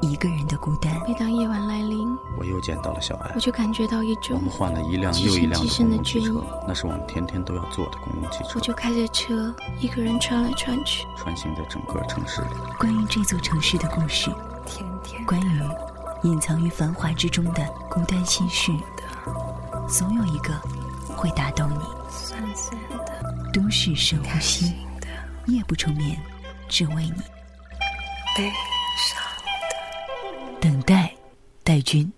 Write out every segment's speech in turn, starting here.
一个人的孤单。每当夜晚来临，我又见到了小艾我。就感觉到一我种们换了一辆又一辆的极深的公共汽车，那是我们天天都要坐的公共汽车我，就开着车一个人穿来穿去。穿行在整个城市里。关于这座城市的故事，天天关于隐藏于繁华之中的孤单心事，总有一个会打动你。酸酸的，都市深呼吸，的，夜不成眠，只为你。悲伤。等待，戴军。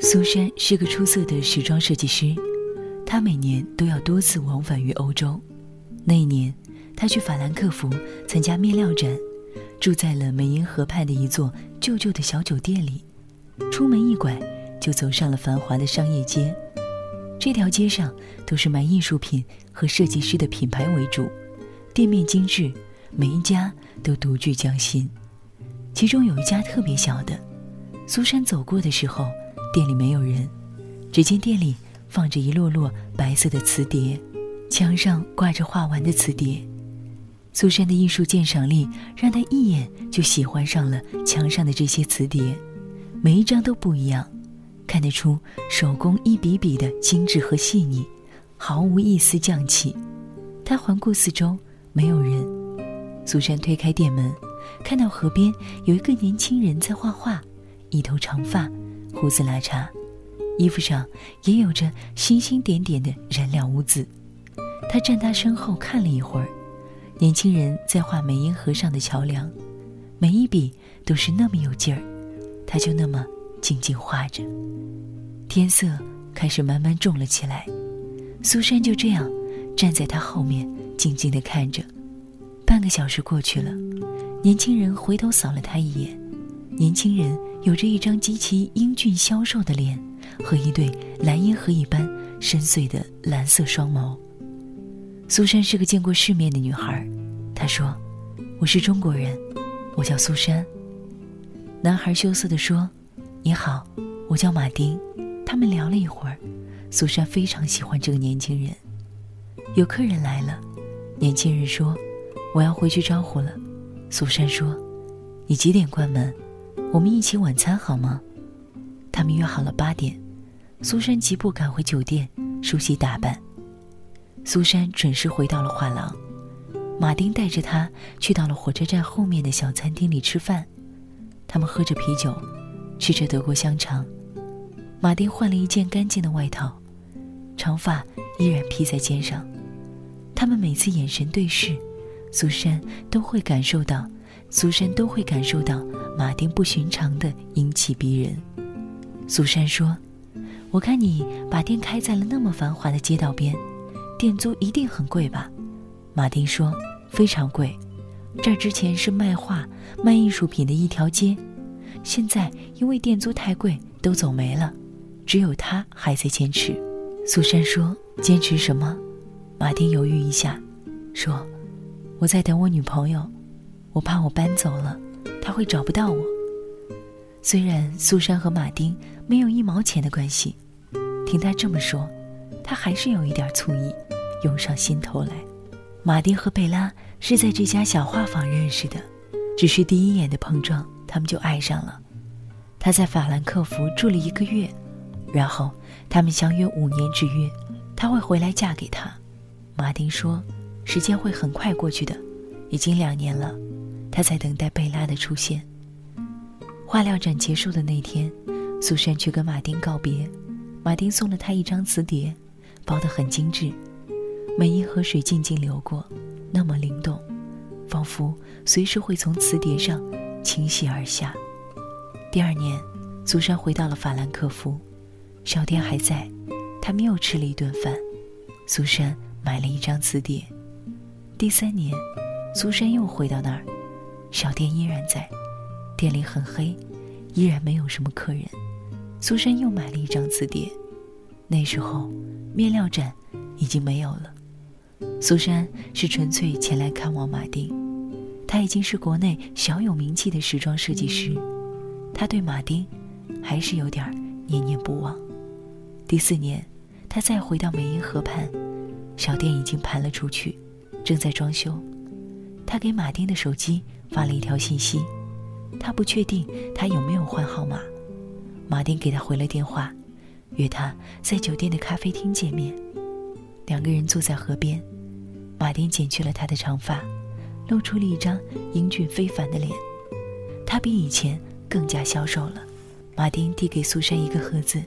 苏珊是个出色的时装设计师，她每年都要多次往返于欧洲。那一年，她去法兰克福参加面料展，住在了梅因河畔的一座旧旧的小酒店里。出门一拐，就走上了繁华的商业街。这条街上都是卖艺术品和设计师的品牌为主，店面精致，每一家都独具匠心。其中有一家特别小的，苏珊走过的时候，店里没有人，只见店里放着一摞摞白色的瓷碟，墙上挂着画完的瓷碟。苏珊的艺术鉴赏力让她一眼就喜欢上了墙上的这些瓷碟，每一张都不一样，看得出手工一笔笔的精致和细腻，毫无一丝匠气。她环顾四周，没有人。苏珊推开店门，看到河边有一个年轻人在画画，一头长发，胡子拉碴，衣服上也有着星星点点的染料污渍。他站他身后看了一会儿，年轻人在画梅因河上的桥梁，每一笔都是那么有劲儿，他就那么静静画着。天色开始慢慢重了起来，苏珊就这样站在他后面，静静地看着。半个小时过去了，年轻人回头扫了他一眼。年轻人有着一张极其英俊消瘦的脸和一对蓝银河一般深邃的蓝色双眸。苏珊是个见过世面的女孩，她说：“我是中国人，我叫苏珊。”男孩羞涩地说：“你好，我叫马丁。”他们聊了一会儿，苏珊非常喜欢这个年轻人。有客人来了，年轻人说。我要回去招呼了，苏珊说：“你几点关门？我们一起晚餐好吗？”他们约好了八点。苏珊急步赶回酒店，梳洗打扮。苏珊准时回到了画廊。马丁带着她去到了火车站后面的小餐厅里吃饭。他们喝着啤酒，吃着德国香肠。马丁换了一件干净的外套，长发依然披在肩上。他们每次眼神对视。苏珊都会感受到，苏珊都会感受到马丁不寻常的英气逼人。苏珊说：“我看你把店开在了那么繁华的街道边，店租一定很贵吧？”马丁说：“非常贵，这儿之前是卖画、卖艺术品的一条街，现在因为店租太贵，都走没了，只有他还在坚持。”苏珊说：“坚持什么？”马丁犹豫一下，说。我在等我女朋友，我怕我搬走了，她会找不到我。虽然苏珊和马丁没有一毛钱的关系，听他这么说，他还是有一点醋意涌上心头来。马丁和贝拉是在这家小画坊认识的，只是第一眼的碰撞，他们就爱上了。他在法兰克福住了一个月，然后他们相约五年之约，他会回来嫁给他。马丁说。时间会很快过去的，已经两年了，他在等待贝拉的出现。画料展结束的那天，苏珊去跟马丁告别，马丁送了她一张磁碟，包得很精致，每一河水静静流过，那么灵动，仿佛随时会从磁碟上倾泻而下。第二年，苏珊回到了法兰克福，小店还在，他们又吃了一顿饭，苏珊买了一张磁碟。第三年，苏珊又回到那儿，小店依然在，店里很黑，依然没有什么客人。苏珊又买了一张磁碟，那时候面料展已经没有了。苏珊是纯粹前来看望马丁，他已经是国内小有名气的时装设计师，他对马丁还是有点念念不忘。第四年，他再回到美因河畔，小店已经盘了出去，正在装修。他给马丁的手机发了一条信息，他不确定他有没有换号码。马丁给他回了电话，约他在酒店的咖啡厅见面。两个人坐在河边。马丁剪去了他的长发，露出了一张英俊非凡的脸。他比以前更加消瘦了。马丁递给苏珊一个盒子，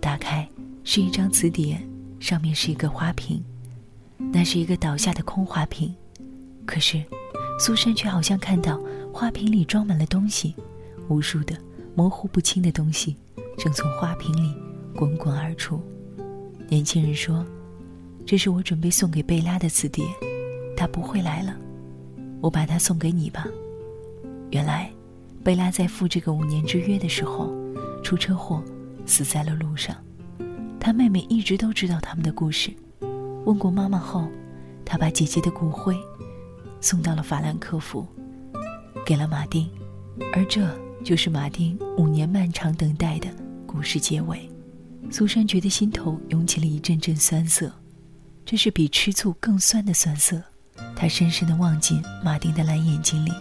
打开是一张词典，上面是一个花瓶，那是一个倒下的空花瓶。可是，苏珊却好像看到花瓶里装满了东西，无数的模糊不清的东西正从花瓶里滚滚而出。年轻人说。这是我准备送给贝拉的词典，她不会来了，我把它送给你吧。原来，贝拉在赴这个五年之约的时候，出车祸，死在了路上。她妹妹一直都知道他们的故事，问过妈妈后，她把姐姐的骨灰送到了法兰克福，给了马丁，而这就是马丁五年漫长等待的故事结尾。苏珊觉得心头涌起了一阵阵酸涩。这是比吃醋更酸的酸涩，他深深地望进马丁的蓝眼睛里，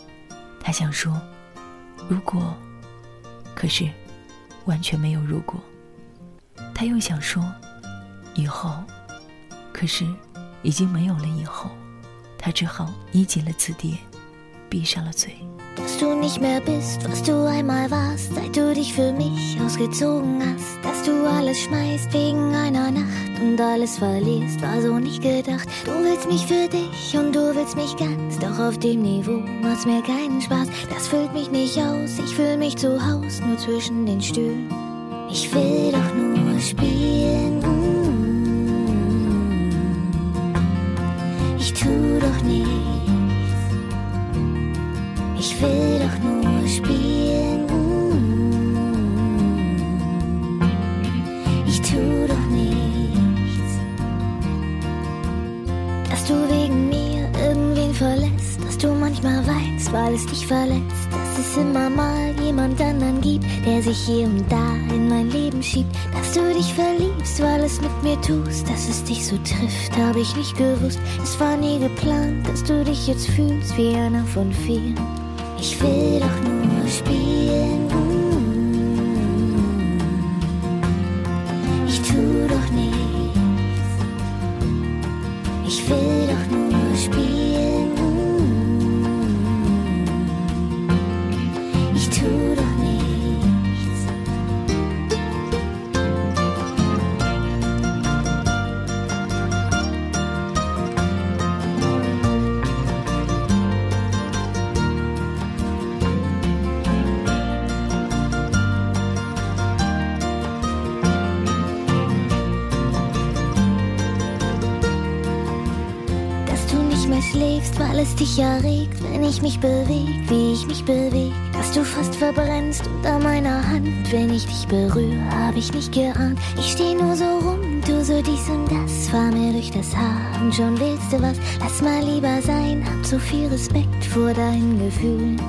他想说：“如果……”可是，完全没有如果。他又想说：“以后……”可是，已经没有了以后。他只好捏紧了字典，闭上了嘴。dass du nicht mehr bist, was du einmal warst, seit du dich für mich ausgezogen hast. Dass du alles schmeißt wegen einer Nacht und alles verlierst, war so nicht gedacht. Du willst mich für dich und du willst mich ganz, doch auf dem Niveau macht's mir keinen Spaß. Das füllt mich nicht aus, ich fühl mich zu Haus, nur zwischen den Stühlen. Ich will doch nur spielen. Manchmal weinst, weil es dich verletzt, dass es immer mal jemand anderen gibt, der sich hier und da in mein Leben schiebt, dass du dich verliebst, weil es mit mir tust, dass es dich so trifft, habe ich nicht gewusst. Es war nie geplant, dass du dich jetzt fühlst wie einer von vielen. Ich will doch nur spielen. Ich tu doch nichts. Ich will doch nur spielen. Schläfst, weil es dich erregt, wenn ich mich beweg, wie ich mich beweg, dass du fast verbrennst unter meiner Hand, wenn ich dich berühre, hab ich nicht geahnt. Ich steh nur so rum, du so dies und das, fahr mir durch das Haar und schon willst du was, lass mal lieber sein, hab so viel Respekt vor deinen Gefühlen.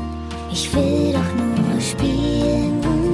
Ich will doch nur spielen.